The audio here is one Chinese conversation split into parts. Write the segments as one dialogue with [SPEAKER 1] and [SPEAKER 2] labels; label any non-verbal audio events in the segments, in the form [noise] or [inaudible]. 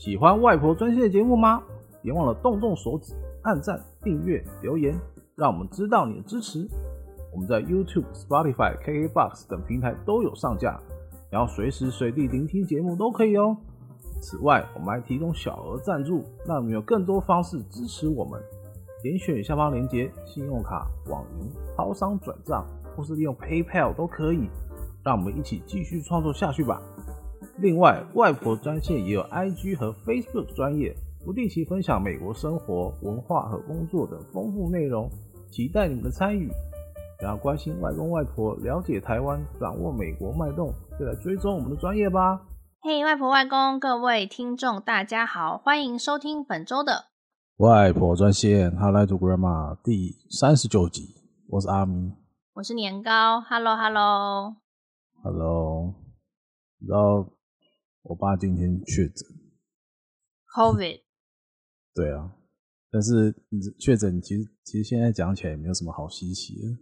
[SPEAKER 1] 喜欢外婆专线的节目吗？别忘了动动手指，按赞、订阅、留言，让我们知道你的支持。我们在 YouTube、Spotify、KKBox 等平台都有上架，然后随时随地聆听节目都可以哦。此外，我们还提供小额赞助，让你们有更多方式支持我们。点选下方链接，信用卡、网银、超商转账，或是利用 PayPal 都可以。让我们一起继续创作下去吧。另外，外婆专线也有 IG 和 Facebook 专业，不定期分享美国生活、文化和工作的丰富内容，期待你们的参与。想要关心外公外婆、了解台湾、掌握美国脉动，就来追踪我们的专业吧。
[SPEAKER 2] 嘿，外婆外公，各位听众，大家好，欢迎收听本周的
[SPEAKER 1] 外婆专线 Hotline to Grandma 第三十九集。我是阿咪，
[SPEAKER 2] 我是年糕。Hello，Hello，Hello。
[SPEAKER 1] Hello，你知道？我爸今天确诊
[SPEAKER 2] ，COVID。[laughs]
[SPEAKER 1] 对啊，但是确诊其实其实现在讲起来也没有什么好稀奇的。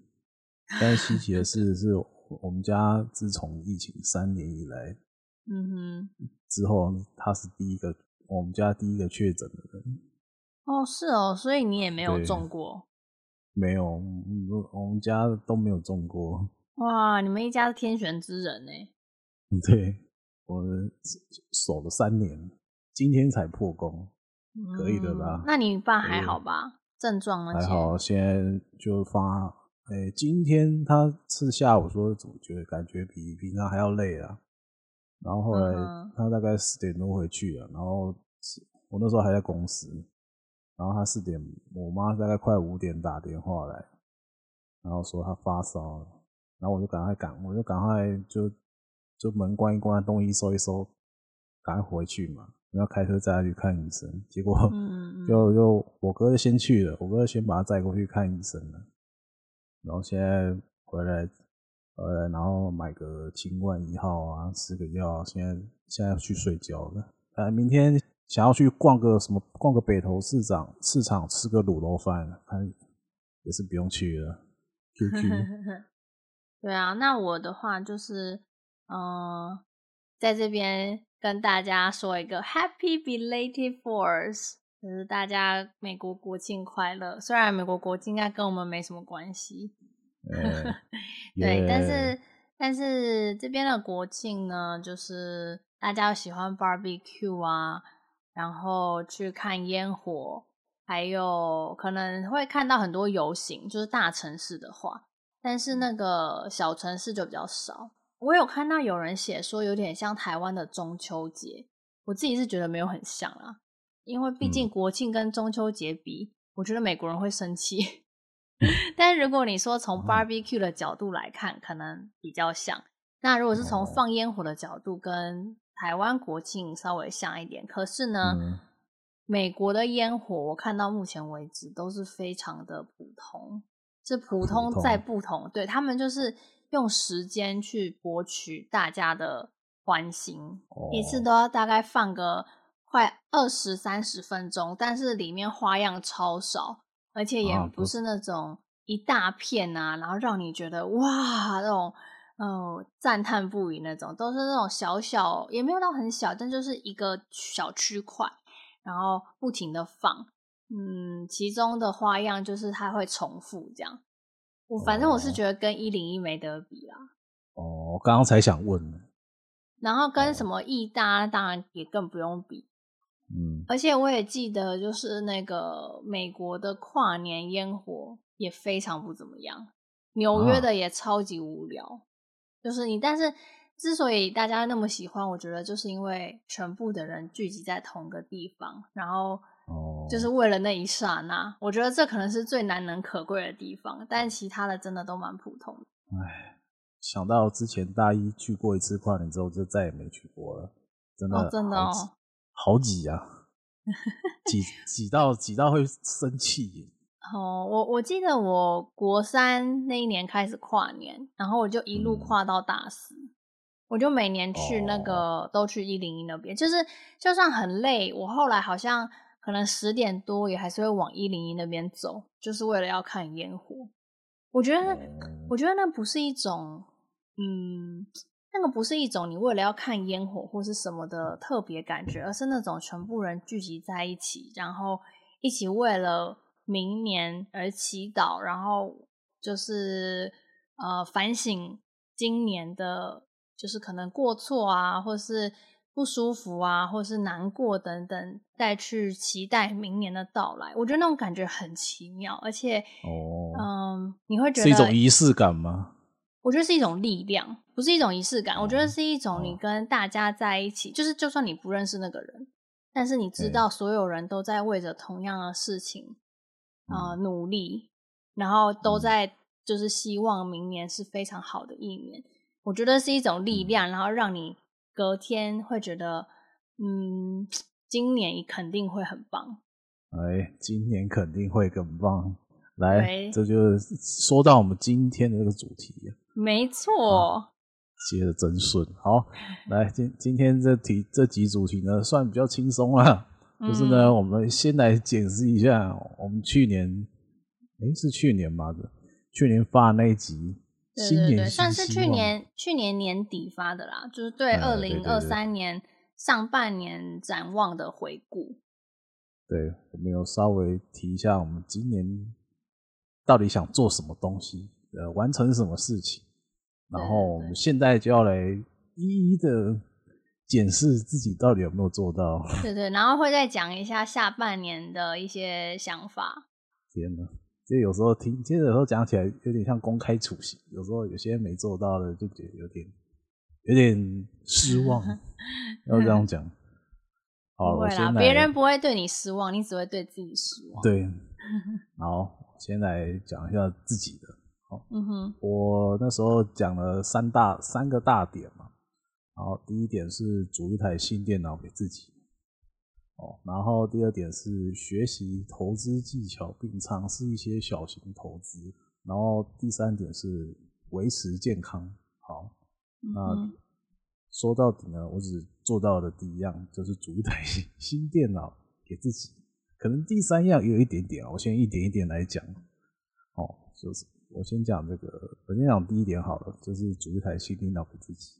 [SPEAKER 1] [laughs] 但是稀奇的是，是我们家自从疫情三年以来，嗯哼，之后他是第一个我们家第一个确诊的人。
[SPEAKER 2] 哦，是哦，所以你也没有中过？
[SPEAKER 1] 没有，我们家都没有中过。
[SPEAKER 2] 哇，你们一家是天选之人呢。[laughs]
[SPEAKER 1] 对。我守了三年，今天才破功，可以的啦。
[SPEAKER 2] 嗯、那你爸还好吧？症状还
[SPEAKER 1] 好，现在就发。哎、欸，今天他是下午说，总觉得感觉比平常还要累啊。然后后来他大概四点多回去了，然后我那时候还在公司，然后他四点，我妈大概快五点打电话来，然后说他发烧了，然后我就赶快赶，我就赶快就。就门关一关，东西收一收，赶快回去嘛。然后开车载他去看医生，结果 [laughs] 就就我哥就先去了，我哥就先把他载过去看医生了。然后现在回来，回来，然后买个清冠一号啊，吃个药。现在现在要去睡觉了。呃，明天想要去逛个什么，逛个北投市场市场吃个卤肉饭，看也是不用去了。QQ。[laughs]
[SPEAKER 2] 对啊，那我的话就是。嗯，在这边跟大家说一个 Happy belated Fourth，就是大家美国国庆快乐。虽然美国国庆应该跟我们没什么关系，欸、[laughs] 对，但是但是这边的国庆呢，就是大家喜欢 barbecue 啊，然后去看烟火，还有可能会看到很多游行，就是大城市的话，但是那个小城市就比较少。我有看到有人写说有点像台湾的中秋节，我自己是觉得没有很像啊，因为毕竟国庆跟中秋节比，嗯、我觉得美国人会生气。[laughs] 但是如果你说从 [laughs] barbecue 的角度来看，可能比较像。那如果是从放烟火的角度，跟台湾国庆稍微像一点。可是呢，嗯、美国的烟火我看到目前为止都是非常的普通，是普通再不同。对，他们就是。用时间去博取大家的欢心，哦、一次都要大概放个快二十三十分钟，但是里面花样超少，而且也不是那种一大片啊，然后让你觉得哇那种嗯赞叹不已那种，都是那种小小也没有到很小，但就是一个小区块，然后不停的放，嗯，其中的花样就是它会重复这样。我反正我是觉得跟一零一没得比啦。
[SPEAKER 1] 哦，我刚刚才想问呢。
[SPEAKER 2] 然后跟什么义大当然也更不用比。嗯。而且我也记得，就是那个美国的跨年烟火也非常不怎么样，纽约的也超级无聊。啊、就是你，但是之所以大家那么喜欢，我觉得就是因为全部的人聚集在同个地方，然后。哦，就是为了那一刹那，我觉得这可能是最难能可贵的地方，但其他的真的都蛮普通的。
[SPEAKER 1] 哎，想到之前大一去过一次跨年之后，就再也没去过了，真的，
[SPEAKER 2] 哦、真的哦，
[SPEAKER 1] 好挤啊，[laughs] 挤挤到挤到会生气。
[SPEAKER 2] 哦，我我记得我国三那一年开始跨年，然后我就一路跨到大四，嗯、我就每年去那个、哦、都去一零一那边，就是就算很累，我后来好像。可能十点多也还是会往一零一那边走，就是为了要看烟火。我觉得，我觉得那不是一种，嗯，那个不是一种你为了要看烟火或是什么的特别感觉，而是那种全部人聚集在一起，然后一起为了明年而祈祷，然后就是呃反省今年的，就是可能过错啊，或是不舒服啊，或是难过等等，再去期待明年的到来。我觉得那种感觉很奇妙，而且哦，嗯，你会觉得
[SPEAKER 1] 是一种仪式感吗？
[SPEAKER 2] 我觉得是一种力量，不是一种仪式感。我觉得是一种你跟大家在一起，就是就算你不认识那个人，但是你知道所有人都在为着同样的事情啊、呃、努力，然后都在就是希望明年是非常好的一年。我觉得是一种力量，然后让你隔天会觉得，嗯，今年肯定会很棒。
[SPEAKER 1] 哎，今年肯定会更棒。来，这就说到我们今天的这个主题。
[SPEAKER 2] 没错，
[SPEAKER 1] 接的真顺。好，[laughs] 来今今天这题这几主题呢，算比较轻松啦。嗯、就是呢，我们先来检视一下我们去年，哎是去年吗？去年发的那一集，
[SPEAKER 2] 对对对，算是去年去年年底发的啦，就是对二零二三年上半年展望的回顾。
[SPEAKER 1] 对，我们有稍微提一下我们今年到底想做什么东西，呃，完成什么事情。然后我们现在就要来一一的检视自己到底有没有做到。
[SPEAKER 2] 对对，然后会再讲一下下半年的一些想法。
[SPEAKER 1] 天哪，就有时候听，其实有时候讲起来有点像公开处刑，有时候有些没做到的就觉得有点有点失望，[laughs] 要这样讲。好，
[SPEAKER 2] 不会啦，别人不会对你失望，你只会对自己失望。
[SPEAKER 1] 对，[laughs] 好，先来讲一下自己的。哦，嗯哼，我那时候讲了三大三个大点嘛，然后第一点是组一台新电脑给自己，哦，然后第二点是学习投资技巧并尝试一些小型投资，然后第三点是维持健康。好，那说到底呢，我只做到的第一样就是组一台 [laughs] 新电脑给自己，可能第三样也有一点点，我先一点一点来讲，哦，就是。我先讲这个，我先讲第一点好了，就是组一台新电脑给自己。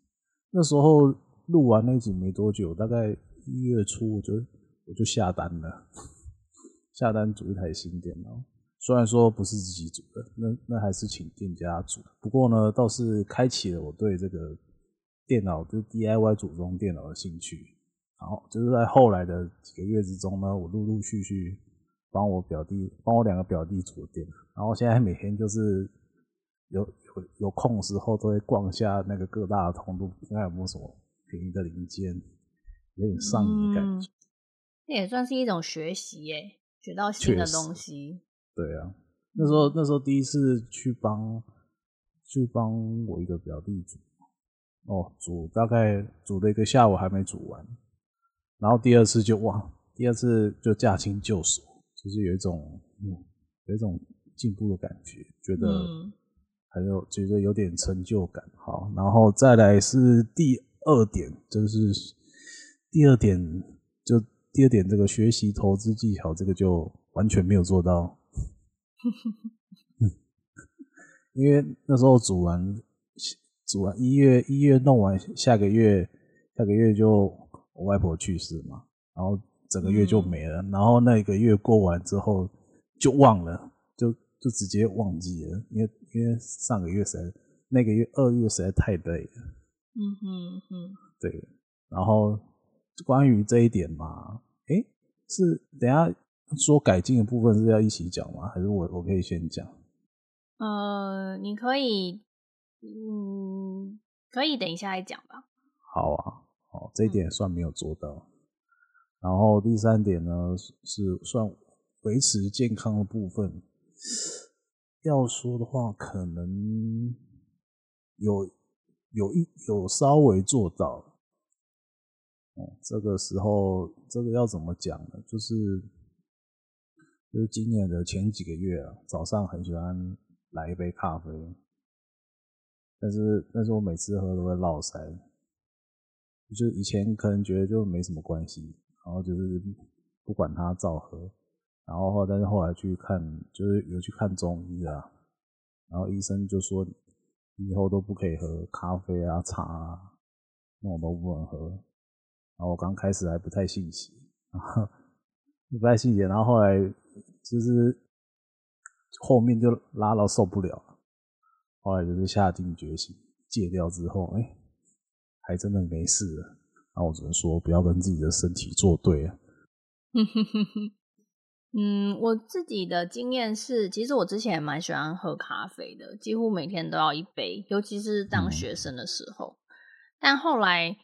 [SPEAKER 1] 那时候录完那集没多久，大概一月初我就我就下单了，下单组一台新电脑。虽然说不是自己组的，那那还是请店家组。不过呢，倒是开启了我对这个电脑，就是 DIY 组装电脑的兴趣。然后就是在后来的几个月之中呢，我陆陆续续。帮我表弟，帮我两个表弟组电脑，然后现在每天就是有有有空的时候都会逛一下那个各大的通路，看看有没有什么便宜的零件，有点上瘾的感
[SPEAKER 2] 觉。也算是一种学习耶，学到新的东西。
[SPEAKER 1] 对啊，那时候那时候第一次去帮去帮我一个表弟煮，哦，煮大概煮了一个下午还没煮完，然后第二次就哇，第二次就驾轻就熟。就是有一种，嗯，有一种进步的感觉，觉得还有觉得有点成就感。好，然后再来是第二点，就是第二点，就第二点这个学习投资技巧，这个就完全没有做到。因为那时候煮完，煮完一月一月弄完，下个月下个月就我外婆去世嘛，然后。整个月就没了，然后那个月过完之后就忘了，就就直接忘记了，因为因为上个月实在那个月二月实在太累了。嗯哼哼，对。然后关于这一点嘛，诶，是等下说改进的部分是要一起讲吗？还是我我可以先讲？
[SPEAKER 2] 呃，你可以，嗯，可以等一下再讲吧。
[SPEAKER 1] 好啊，好，这一点算没有做到。嗯然后第三点呢，是算维持健康的部分。要说的话，可能有有一有稍微做到。这个时候这个要怎么讲呢？就是就是今年的前几个月啊，早上很喜欢来一杯咖啡，但是但是我每次喝都会落腮，就以前可能觉得就没什么关系。然后就是不管他照喝，然后但是后来去看，就是有去看中医啊，然后医生就说你以后都不可以喝咖啡啊、茶啊，那种都不能喝。然后我刚开始还不太信邪，然后不太信邪，然后后来就是后面就拉到受不了了，后来就是下定决心戒掉之后，哎，还真的没事了。那我只能说，不要跟自己的身体作对啊。[laughs]
[SPEAKER 2] 嗯，我自己的经验是，其实我之前也蛮喜欢喝咖啡的，几乎每天都要一杯，尤其是当学生的时候。嗯、但后来，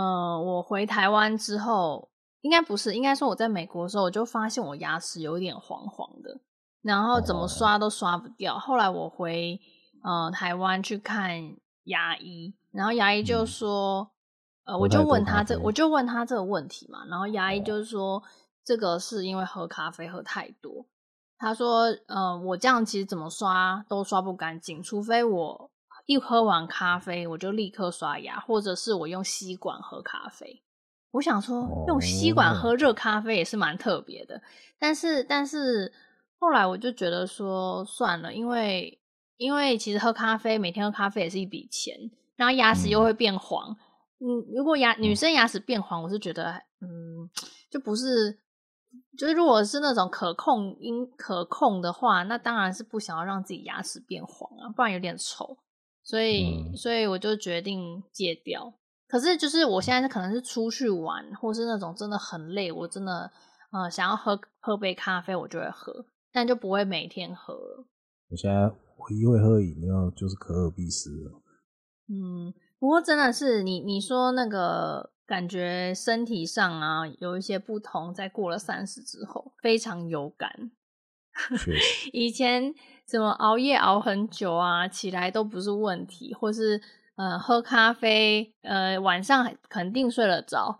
[SPEAKER 2] 呃，我回台湾之后，应该不是，应该说我在美国的时候，我就发现我牙齿有一点黄黄的，然后怎么刷都刷不掉。哦、后来我回呃台湾去看牙医，然后牙医就说，嗯、呃，我就问他这，我就问他这个问题嘛，然后牙医就是说。哦这个是因为喝咖啡喝太多。他说：“呃，我这样其实怎么刷都刷不干净，除非我一喝完咖啡我就立刻刷牙，或者是我用吸管喝咖啡。”我想说，用吸管喝热咖啡也是蛮特别的。但是，但是后来我就觉得说算了，因为因为其实喝咖啡每天喝咖啡也是一笔钱，然后牙齿又会变黄。嗯，如果牙女生牙齿变黄，我是觉得嗯，就不是。就是如果是那种可控因可控的话，那当然是不想要让自己牙齿变黄啊，不然有点丑。所以，嗯、所以我就决定戒掉。可是，就是我现在可能是出去玩，或是那种真的很累，我真的呃想要喝喝杯咖啡，我就会喝，但就不会每天喝了。
[SPEAKER 1] 我现在唯一会喝饮料就是可尔必思了。
[SPEAKER 2] 嗯，不过真的是你你说那个。感觉身体上啊有一些不同，在过了三十之后非常有感。
[SPEAKER 1] 实 [laughs]
[SPEAKER 2] 以前怎么熬夜熬很久啊，起来都不是问题，或是呃喝咖啡，呃晚上肯定睡得着。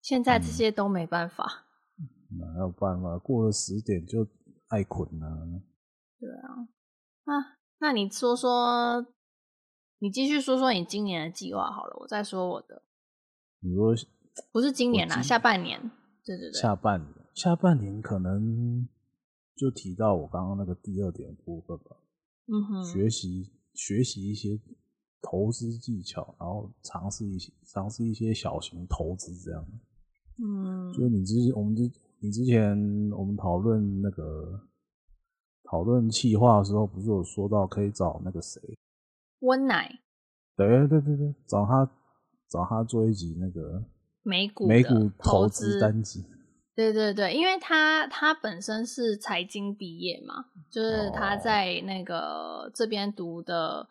[SPEAKER 2] 现在这些都没办法。[laughs]
[SPEAKER 1] 哪有办法？过了十点就爱困了。
[SPEAKER 2] 对啊，啊，那你说说，你继续说说你今年的计划好了，我再说我的。
[SPEAKER 1] 你说
[SPEAKER 2] 不是今年啦，下半年，对对对，
[SPEAKER 1] 下半年，下半年可能就提到我刚刚那个第二点部分吧。嗯哼，学习学习一些投资技巧，然后尝试一些尝试一些小型投资这样。嗯，就是你之前我们之你之前我们讨论那个讨论企划的时候，不是有说到可以找那个谁
[SPEAKER 2] 温奶？
[SPEAKER 1] 对对对对，找他。找他做一集那个
[SPEAKER 2] 美股
[SPEAKER 1] 美股投资单集，
[SPEAKER 2] 对对对，因为他他本身是财经毕业嘛，就是他在那个这边读的，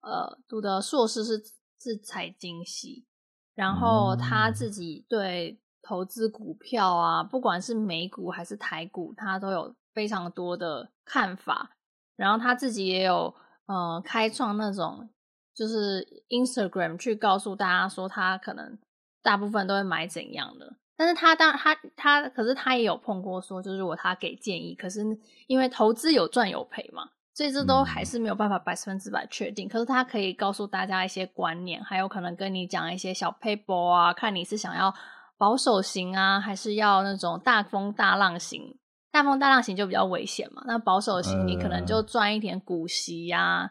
[SPEAKER 2] 呃，读的硕士是是财经系，然后他自己对投资股票啊，不管是美股还是台股，他都有非常多的看法，然后他自己也有呃开创那种。就是 Instagram 去告诉大家说他可能大部分都会买怎样的，但是他当他他可是他也有碰过说，就是如果他给建议，可是因为投资有赚有赔嘛，所以这都还是没有办法百分之百确定。可是他可以告诉大家一些观念，还有可能跟你讲一些小 paper 啊，看你是想要保守型啊，还是要那种大风大浪型。大风大浪型就比较危险嘛，那保守型你可能就赚一点股息呀、啊。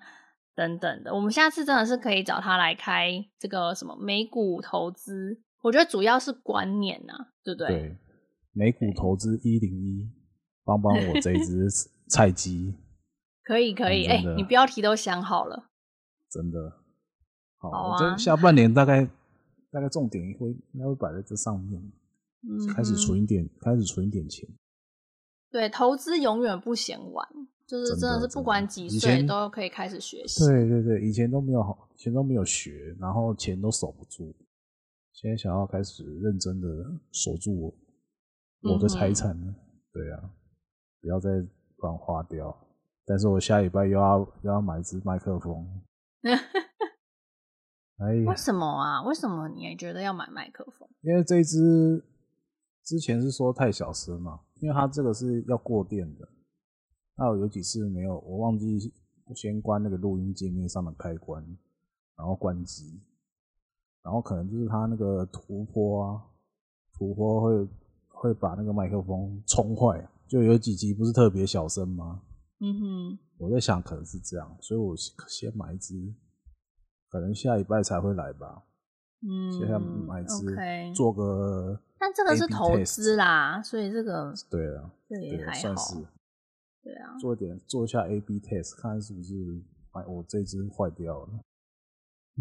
[SPEAKER 2] 等等的，我们下次真的是可以找他来开这个什么美股投资，我觉得主要是观念呐、啊，对不对？
[SPEAKER 1] 对，美股投资一零一，帮帮我这一只 [laughs] 菜鸡。
[SPEAKER 2] 可以可以，哎、欸，你标题都想好了，
[SPEAKER 1] 真的。好，好啊、这下半年大概大概重点会应该会摆在这上面，嗯、哼开始存一点，开始存一点钱。
[SPEAKER 2] 对，投资永远不嫌晚。就是真的是不管几岁都可以开始学习。
[SPEAKER 1] 对对对，以前都没有好，以前都没有学，然后钱都守不住。现在想要开始认真的守住我我的财产呢？嗯、对啊，不要再乱花掉。但是我下礼拜又要又要买一支麦克风。[laughs] 哎呀，
[SPEAKER 2] 为什么啊？为什么你也觉得要买麦克风？
[SPEAKER 1] 因为这一支之前是说太小声嘛，因为它这个是要过电的。那我有几次没有，我忘记先关那个录音界面上的开关，然后关机，然后可能就是它那个突坡啊，突坡会会把那个麦克风冲坏，就有几集不是特别小声吗？嗯哼，我在想可能是这样，所以我先买一支可能下礼拜才会来吧。
[SPEAKER 2] 嗯，
[SPEAKER 1] 现在买支
[SPEAKER 2] okay
[SPEAKER 1] 做个，
[SPEAKER 2] 但这个是投资啦，所以这个
[SPEAKER 1] 对啊，
[SPEAKER 2] 这也还好，
[SPEAKER 1] 算是
[SPEAKER 2] 对啊，
[SPEAKER 1] 做点做一下 A/B test，看是不是哎我这支坏掉了。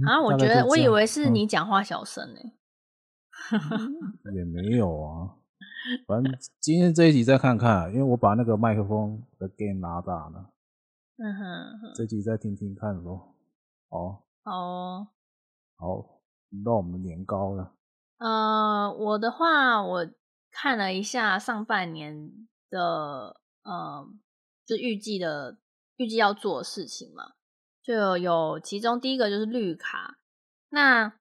[SPEAKER 2] 啊，我觉得我以为是你讲话小声呢、欸
[SPEAKER 1] 嗯，也没有啊。反正今天这一集再看看，因为我把那个麦克风的 gain 拉大了。
[SPEAKER 2] 嗯哼，
[SPEAKER 1] 这集再听听看咯。哦，
[SPEAKER 2] 哦，
[SPEAKER 1] 好，到我们年糕了。
[SPEAKER 2] 呃，我的话，我看了一下上半年的，呃，就预计的预计要做的事情嘛，就有，有其中第一个就是绿卡，那。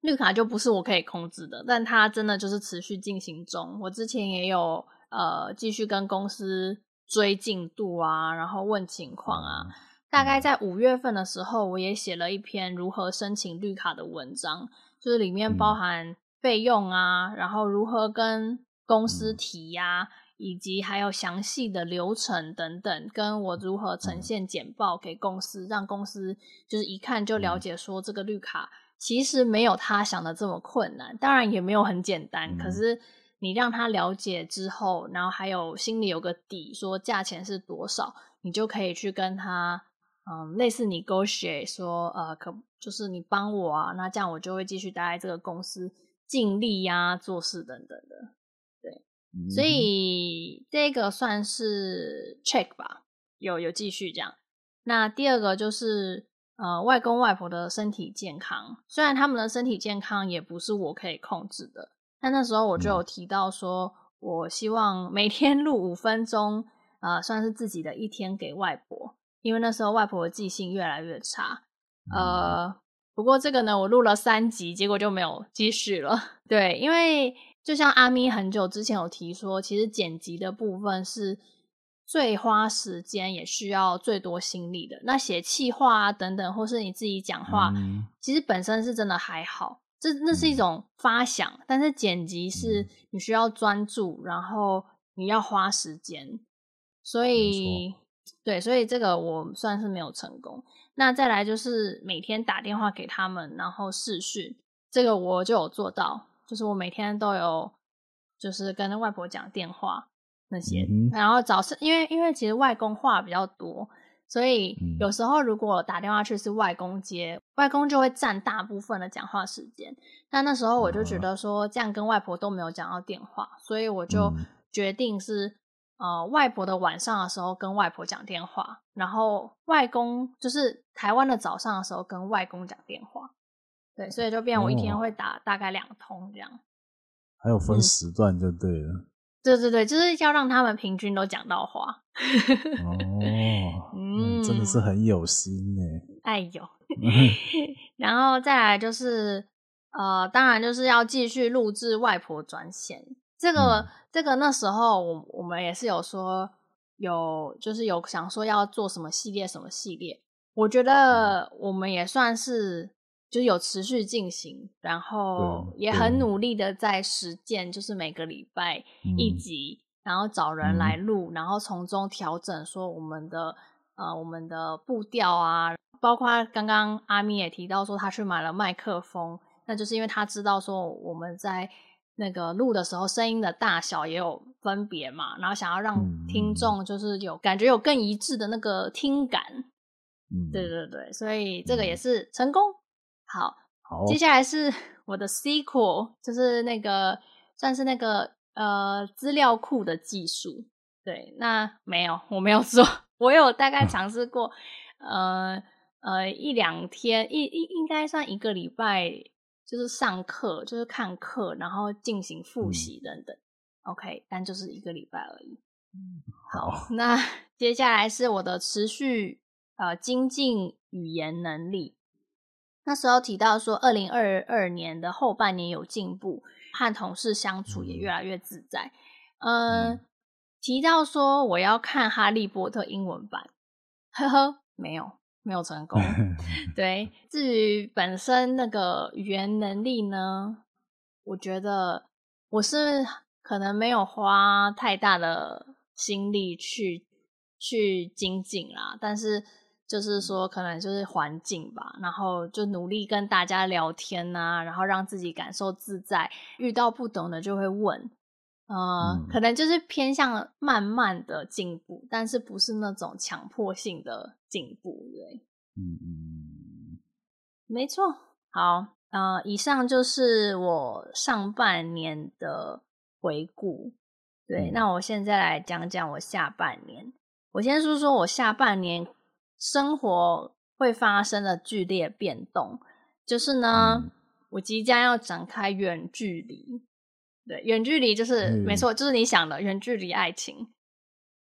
[SPEAKER 2] 绿卡就不是我可以控制的，但它真的就是持续进行中。我之前也有呃继续跟公司追进度啊，然后问情况啊。大概在五月份的时候，我也写了一篇如何申请绿卡的文章，就是里面包含费用啊，然后如何跟公司提呀，以及还有详细的流程等等，跟我如何呈现简报给公司，让公司就是一看就了解说这个绿卡。其实没有他想的这么困难，当然也没有很简单。嗯、可是你让他了解之后，然后还有心里有个底，说价钱是多少，你就可以去跟他，嗯，类似 negotiate 说，呃，可就是你帮我啊，那这样我就会继续待在这个公司，尽力呀、啊，做事等等的。所以这个算是 check 吧，有有继续这样。那第二个就是。呃，外公外婆的身体健康，虽然他们的身体健康也不是我可以控制的，但那时候我就有提到说，我希望每天录五分钟，呃，算是自己的一天给外婆，因为那时候外婆的记性越来越差。呃，不过这个呢，我录了三集，结果就没有继续了。[laughs] 对，因为就像阿咪很久之前有提说，其实剪辑的部分是。最花时间也需要最多心力的，那写气话啊等等，或是你自己讲话，嗯、其实本身是真的还好，这那是一种发想，嗯、但是剪辑是你需要专注，然后你要花时间，所以。对，所以这个我算是没有成功。那再来就是每天打电话给他们，然后视讯，这个我就有做到，就是我每天都有，就是跟外婆讲电话。那些，然后早上，因为因为其实外公话比较多，所以有时候如果打电话去是外公接，外公就会占大部分的讲话时间。但那时候我就觉得说，这样跟外婆都没有讲到电话，所以我就决定是呃外婆的晚上的时候跟外婆讲电话，然后外公就是台湾的早上的时候跟外公讲电话。对，所以就变我一天会打大概两通这样。
[SPEAKER 1] 还有分时段就对了。嗯
[SPEAKER 2] 对对对，就是要让他们平均都讲到话。
[SPEAKER 1] 哦，[laughs] 嗯，真的是很有心呢。
[SPEAKER 2] 哎呦，[laughs] 然后再来就是，呃，当然就是要继续录制外婆专线。这个、嗯、这个那时候我我们也是有说有，就是有想说要做什么系列什么系列。我觉得我们也算是。就是有持续进行，然后也很努力的在实践，就是每个礼拜一集，嗯、然后找人来录，嗯、然后从中调整说我们的呃我们的步调啊，包括刚刚阿咪也提到说他去买了麦克风，那就是因为他知道说我们在那个录的时候声音的大小也有分别嘛，然后想要让听众就是有感觉有更一致的那个听感，嗯、对对对，所以这个也是成功。好，好，接下来是 [laughs] 我的 sequel，就是那个算是那个呃资料库的技术。对，那没有，我没有做，我有大概尝试过，呃呃一两天，一一应该算一个礼拜，就是上课，就是看课，然后进行复习等等。嗯、OK，但就是一个礼拜而已。好，好，那 [laughs] 接下来是我的持续呃精进语言能力。那时候提到说，二零二二年的后半年有进步，和同事相处也越来越自在。嗯，嗯，提到说我要看《哈利波特》英文版，呵呵，没有，没有成功。[laughs] 对，至于本身那个语言能力呢，我觉得我是可能没有花太大的心力去去精进啦，但是。就是说可能就是环境吧，然后就努力跟大家聊天呐、啊，然后让自己感受自在，遇到不懂的就会问。呃，嗯、可能就是偏向慢慢的进步，但是不是那种强迫性的进步，对，嗯嗯，没错。好，呃，以上就是我上半年的回顾，对，嗯、那我现在来讲讲我下半年。我先说说我下半年生活会发生的剧烈变动，就是呢，嗯、我即将要展开远距离。对，远距离就是、嗯、没错，就是你想的远距离爱情。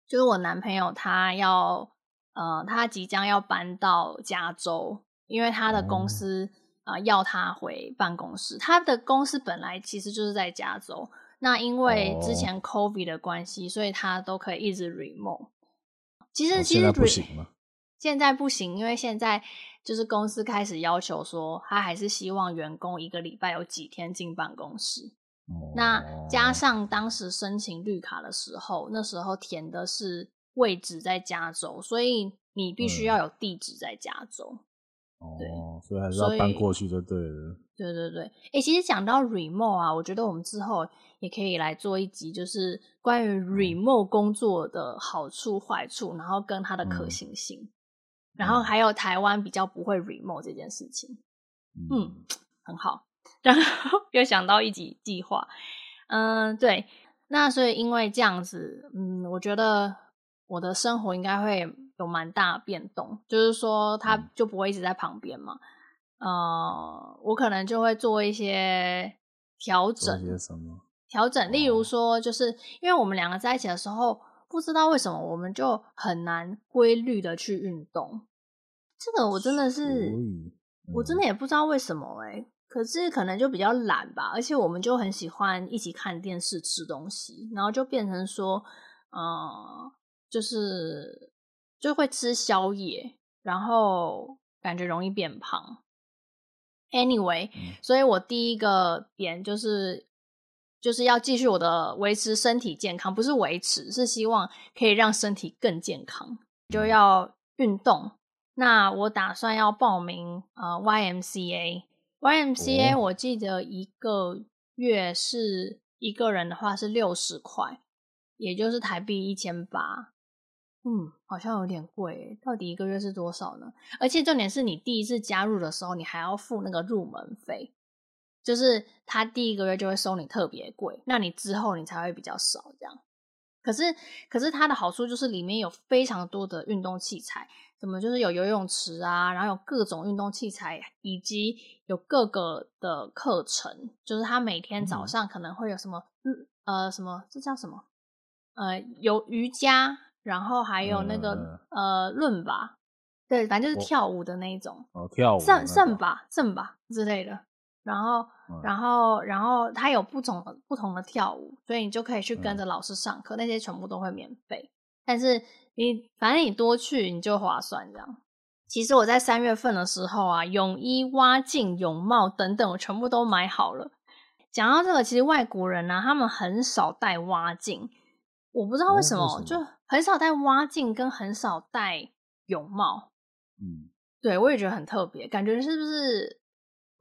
[SPEAKER 2] 就是我男朋友他要，呃，他即将要搬到加州，因为他的公司啊、要他回办公室。他的公司本来其实就是在加州，那因为之前 COVID 的关系，哦、所以他都可以一直 remote。其实其在不行吗？现在不行，因为现在就是公司开始要求说，他还是希望员工一个礼拜有几天进办公室。那加上当时申请绿卡的时候，那时候填的是位置在加州，所以你必须要有地址在加州。
[SPEAKER 1] 哦，对，所以还是要搬过去就对了。
[SPEAKER 2] 对对对，哎、欸，其实讲到 remote 啊，我觉得我们之后也可以来做一集，就是关于 remote 工作的好处、坏处，然后跟它的可行性，嗯、然后还有台湾比较不会 remote 这件事情。嗯，嗯，很好。[laughs] 然后又想到一集计划，嗯，对，那所以因为这样子，嗯，我觉得我的生活应该会有蛮大的变动，就是说他就不会一直在旁边嘛，嗯、呃，我可能就会做一些调整？调整，例如说，就是因为我们两个在一起的时候，不知道为什么我们就很难规律的去运动，这个我真的是，嗯、我真的也不知道为什么哎、欸。可是可能就比较懒吧，而且我们就很喜欢一起看电视、吃东西，然后就变成说，呃，就是就会吃宵夜，然后感觉容易变胖。Anyway，所以我第一个点就是就是要继续我的维持身体健康，不是维持，是希望可以让身体更健康，就要运动。那我打算要报名呃 YMCA。YMCA 我记得一个月是一个人的话是六十块，也就是台币一千八。嗯，好像有点贵，到底一个月是多少呢？而且重点是你第一次加入的时候，你还要付那个入门费，就是他第一个月就会收你特别贵，那你之后你才会比较少这样。可是，可是它的好处就是里面有非常多的运动器材。怎么就是有游泳池啊，然后有各种运动器材，以及有各个的课程。就是他每天早上可能会有什么，嗯、呃，什么这叫什么？呃，有瑜伽，然后还有那个、嗯、呃论吧，对，反正就是跳舞的那一种。
[SPEAKER 1] 哦，跳舞。
[SPEAKER 2] 圣圣吧圣吧之类的。然后，嗯、然后，然后他有不同的不同的跳舞，所以你就可以去跟着老师上课，嗯、那些全部都会免费。但是你反正你多去你就划算这样。其实我在三月份的时候啊，泳衣、蛙镜、泳帽等等，我全部都买好了。讲到这个，其实外国人呢、啊，他们很少戴蛙镜，我不知道为什么，哦、为什么？就很少戴蛙镜，跟很少戴泳帽。嗯，对，我也觉得很特别，感觉是不是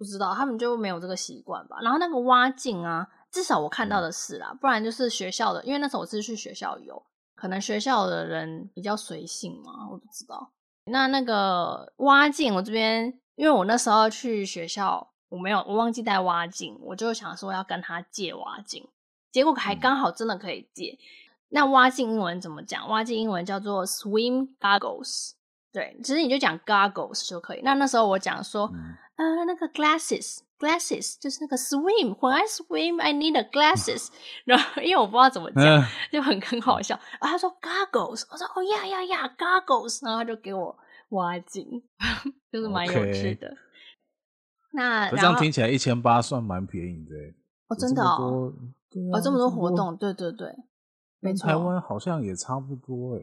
[SPEAKER 2] 不知道他们就没有这个习惯吧？然后那个蛙镜啊，至少我看到的是啦，嗯、不然就是学校的，因为那时候我是去学校游。可能学校的人比较随性嘛，我不知道。那那个蛙镜，我这边因为我那时候去学校，我没有，我忘记带蛙镜，我就想说要跟他借蛙镜，结果还刚好真的可以借。嗯、那蛙镜英文怎么讲？蛙镜英文叫做 swim goggles，对，其实你就讲 goggles 就可以。那那时候我讲说，嗯、呃，那个 glasses。Glasses 就是那个 swim。When I swim, I need a glasses。[laughs] 然后因为我不知道怎么讲，就很很好笑。然后他说 goggles，我说哦呀呀呀 goggles。然后他就给我挖镜，[laughs] 就是蛮有趣的。那
[SPEAKER 1] 这样听起来一千八算蛮便宜的。
[SPEAKER 2] 哦，真的哦，哦，这么多活动，对对对，没错。
[SPEAKER 1] 台湾好像也差不多哎。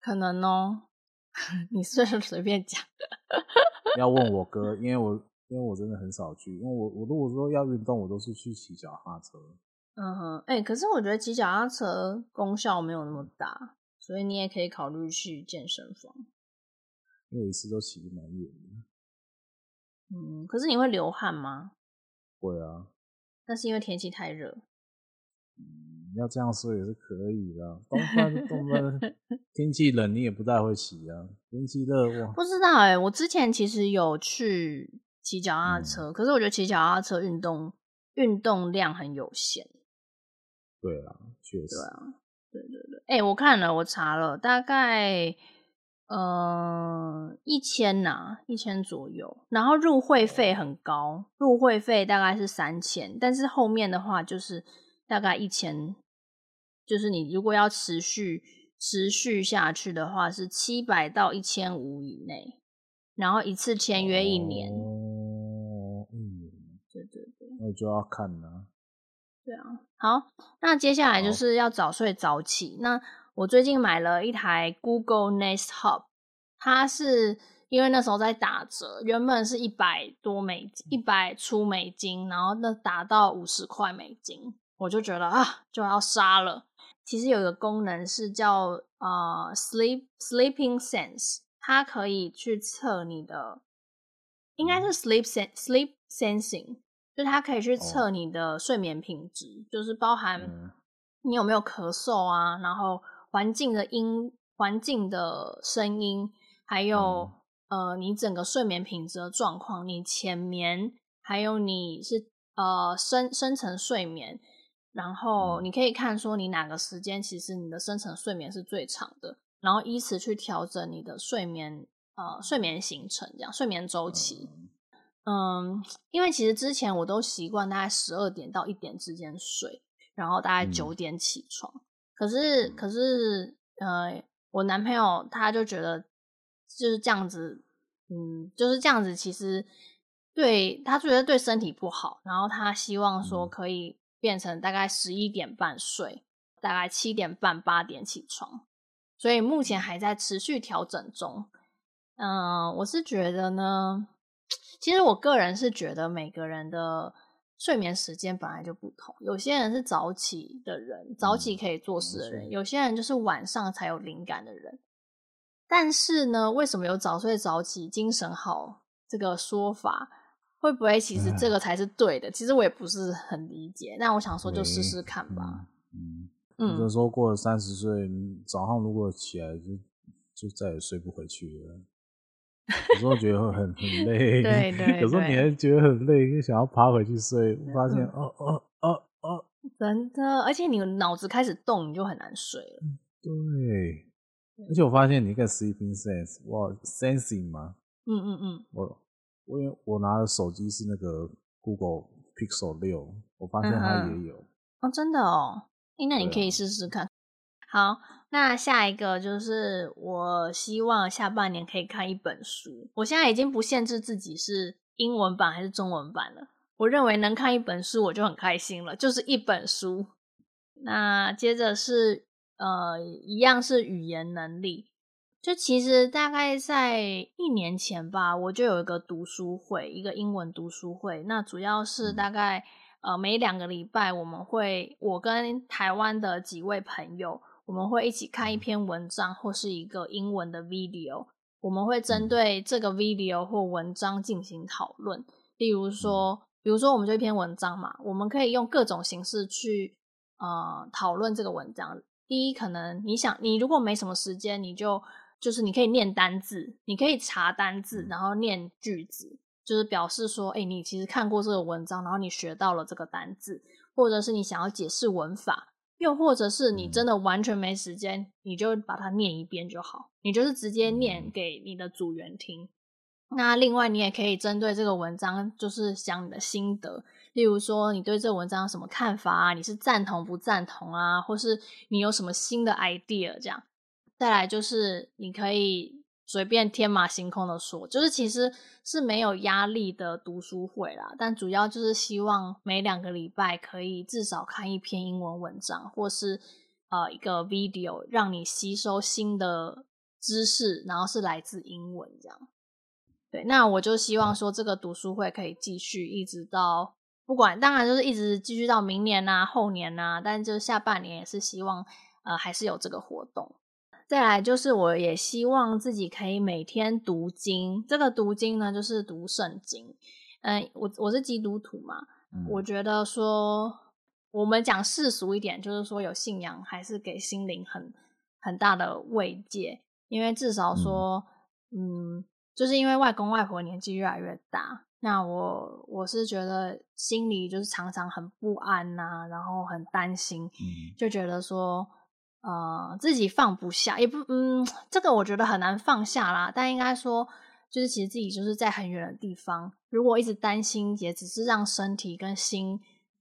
[SPEAKER 2] 可能哦，[laughs] 你是随便讲的。
[SPEAKER 1] 要问我哥，因为我。因为我真的很少去，因为我我如果说要运动，我都是去骑脚踏车。
[SPEAKER 2] 嗯哼，哎、欸，可是我觉得骑脚踏车功效没有那么大，所以你也可以考虑去健身房。
[SPEAKER 1] 因一次都骑蛮远的。
[SPEAKER 2] 嗯，可是你会流汗吗？
[SPEAKER 1] 会啊。
[SPEAKER 2] 那是因为天气太热。
[SPEAKER 1] 嗯，要这样说也是可以的。冬天冬天天气冷，你也不太会骑啊。天气热哇。
[SPEAKER 2] 不知道哎、欸，我之前其实有去骑脚踏车，嗯、可是我觉得骑脚踏车运动运动量很有限。
[SPEAKER 1] 对啊，确实。
[SPEAKER 2] 对啊，对对对。哎、欸，我看了，我查了，大概。呃，一千呐，一千左右。然后入会费很高，入会费大概是三千，但是后面的话就是大概一千，就是你如果要持续持续下去的话，是七百到一千五以内。然后一次签约一年。
[SPEAKER 1] 哦，一年。
[SPEAKER 2] 对对对。
[SPEAKER 1] 那就要看了。
[SPEAKER 2] 对啊，好，那接下来就是要早睡早起。那我最近买了一台 Google Nest Hub，它是因为那时候在打折，原本是一百多美金，一百出美金，然后那打到五十块美金，我就觉得啊，就要杀了。其实有一个功能是叫呃 Sleep Sleeping Sense，它可以去测你的，应该是 Sleep Sen Sleep Sensing，就它可以去测你的睡眠品质，哦、就是包含你有没有咳嗽啊，然后。环境的音、环境的声音，还有、嗯、呃，你整个睡眠品质的状况，你浅眠，还有你是呃深深层睡眠，然后你可以看说你哪个时间其实你的深层睡眠是最长的，然后依此去调整你的睡眠呃睡眠行程，这样睡眠周期。嗯，因为其实之前我都习惯大概十二点到一点之间睡，然后大概九点起床。嗯可是，可是，呃，我男朋友他就觉得就是这样子，嗯，就是这样子，其实对他觉得对身体不好。然后他希望说可以变成大概十一点半睡，大概七点半八点起床。所以目前还在持续调整中。嗯，我是觉得呢，其实我个人是觉得每个人的。睡眠时间本来就不同，有些人是早起的人，早起可以做事的人；嗯、有些人就是晚上才有灵感的人。但是呢，为什么有早睡早起、精神好这个说法？会不会其实这个才是对的？嗯、其实我也不是很理解。那我想说，就试试看吧。
[SPEAKER 1] 嗯嗯，有时候过了三十岁，早上如果起来就就再也睡不回去了。有时候觉得会很很 [laughs] 累，对对，[laughs] 对。有时候你还觉得很累，就想要爬回去睡，发现哦哦哦哦，
[SPEAKER 2] 真的，而且你脑子开始动，你就很难睡了。
[SPEAKER 1] 对，而且我发现你一个 sleeping sense，哇，sensing 吗？
[SPEAKER 2] 嗯嗯嗯。
[SPEAKER 1] 我我因为我拿的手机是那个 Google Pixel 六，我发现它也有。
[SPEAKER 2] 哦，真的哦，那你可以试试看。好，那下一个就是我希望下半年可以看一本书。我现在已经不限制自己是英文版还是中文版了。我认为能看一本书我就很开心了，就是一本书。那接着是呃，一样是语言能力。就其实大概在一年前吧，我就有一个读书会，一个英文读书会。那主要是大概呃每两个礼拜我们会，我跟台湾的几位朋友。我们会一起看一篇文章或是一个英文的 video，我们会针对这个 video 或文章进行讨论。例如说，比如说我们这一篇文章嘛，我们可以用各种形式去呃讨论这个文章。第一，可能你想，你如果没什么时间，你就就是你可以念单字，你可以查单字，然后念句子，就是表示说，哎，你其实看过这个文章，然后你学到了这个单字，或者是你想要解释文法。又或者是你真的完全没时间，嗯、你就把它念一遍就好，你就是直接念给你的组员听。嗯、那另外，你也可以针对这个文章，就是讲你的心得，例如说你对这个文章有什么看法啊，你是赞同不赞同啊，或是你有什么新的 idea 这样。再来就是你可以。随便天马行空的说，就是其实是没有压力的读书会啦，但主要就是希望每两个礼拜可以至少看一篇英文文章，或是呃一个 video，让你吸收新的知识，然后是来自英文这样。对，那我就希望说这个读书会可以继续一直到不管，当然就是一直继续到明年呐、啊、后年呐、啊，但就是下半年也是希望呃还是有这个活动。再来就是，我也希望自己可以每天读经。这个读经呢，就是读圣经。嗯，我我是基督徒嘛，嗯、我觉得说，我们讲世俗一点，就是说有信仰还是给心灵很很大的慰藉。因为至少说，嗯，嗯，就是因为外公外婆年纪越来越大，那我我是觉得心里就是常常很不安呐、啊，然后很担心，嗯、就觉得说。呃，自己放不下，也不，嗯，这个我觉得很难放下啦。但应该说，就是其实自己就是在很远的地方，如果一直担心，也只是让身体跟心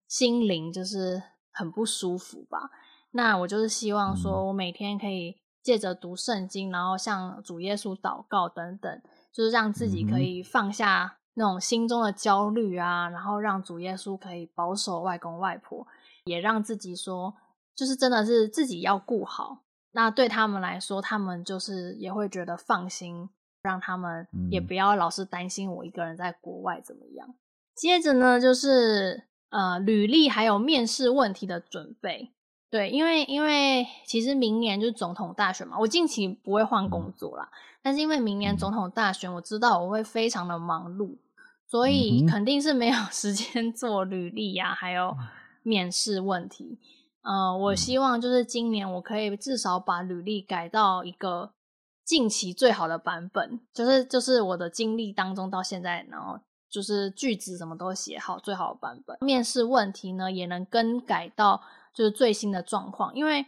[SPEAKER 2] 心灵就是很不舒服吧。那我就是希望说，我每天可以借着读圣经，然后向主耶稣祷告等等，就是让自己可以放下那种心中的焦虑啊，然后让主耶稣可以保守外公外婆，也让自己说。就是真的是自己要顾好，那对他们来说，他们就是也会觉得放心，让他们也不要老是担心我一个人在国外怎么样。嗯、接着呢，就是呃，履历还有面试问题的准备。对，因为因为其实明年就是总统大选嘛，我近期不会换工作啦，嗯、但是因为明年总统大选，我知道我会非常的忙碌，所以肯定是没有 [laughs] 时间做履历呀、啊，还有面试问题。呃，我希望就是今年我可以至少把履历改到一个近期最好的版本，就是就是我的经历当中到现在，然后就是句子什么都写好最好的版本。面试问题呢也能更改到就是最新的状况，因为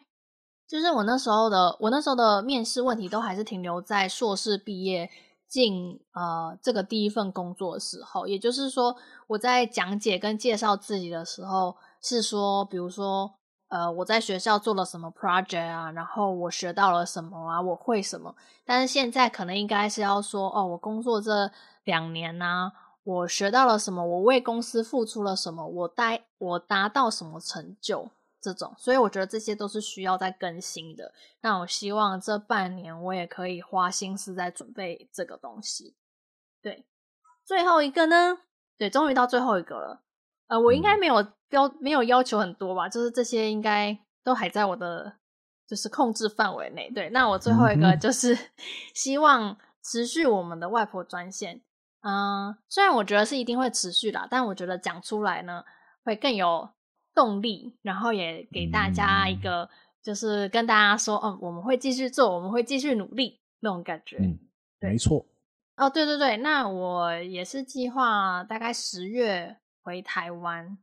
[SPEAKER 2] 就是我那时候的我那时候的面试问题都还是停留在硕士毕业进呃这个第一份工作的时候，也就是说我在讲解跟介绍自己的时候是说，比如说。呃，我在学校做了什么 project 啊？然后我学到了什么啊？我会什么？但是现在可能应该是要说，哦，我工作这两年呢，我学到了什么？我为公司付出了什么？我带我达到什么成就？这种，所以我觉得这些都是需要再更新的。那我希望这半年我也可以花心思在准备这个东西。对，最后一个呢？对，终于到最后一个了。呃，我应该没有标，没有要求很多吧，就是这些应该都还在我的就是控制范围内。对，那我最后一个就是希望持续我们的外婆专线。嗯、呃，虽然我觉得是一定会持续啦，但我觉得讲出来呢会更有动力，然后也给大家一个就是跟大家说，嗯，我们会继续做，我们会继续努力那种感觉。
[SPEAKER 1] 嗯，
[SPEAKER 2] 对，
[SPEAKER 1] 没错。
[SPEAKER 2] 哦，对对对，那我也是计划大概十月。回台湾，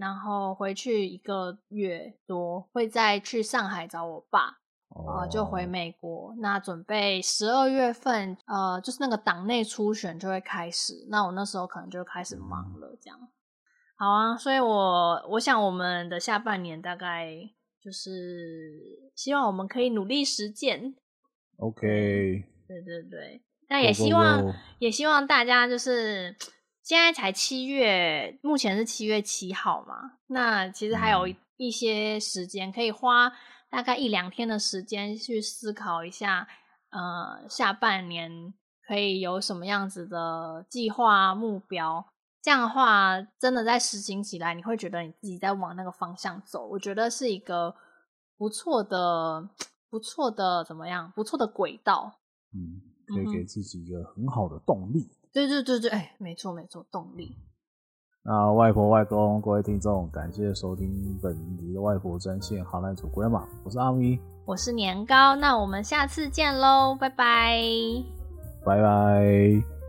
[SPEAKER 2] 然后回去一个月多，会再去上海找我爸，呃，就回美国。那准备十二月份，呃，就是那个党内初选就会开始，那我那时候可能就开始忙了，这样。好啊，所以我我想我们的下半年大概就是希望我们可以努力实践。
[SPEAKER 1] OK，
[SPEAKER 2] 对对对，那也希望.也希望大家就是。现在才七月，目前是七月七号嘛。那其实还有一些时间，可以花大概一两天的时间去思考一下，呃，下半年可以有什么样子的计划目标。这样的话，真的在实行起来，你会觉得你自己在往那个方向走。我觉得是一个不错的、不错的怎么样？不错的轨道。
[SPEAKER 1] 嗯，可以给自己一个很好的动力。
[SPEAKER 2] 对对对对，哎，没错没错，动力。
[SPEAKER 1] 那外婆外公，各位听众，感谢收听本集的外婆专线 Hotline to Grandma，我是阿咪，
[SPEAKER 2] 我是年糕，那我们下次见喽，拜拜，
[SPEAKER 1] 拜拜。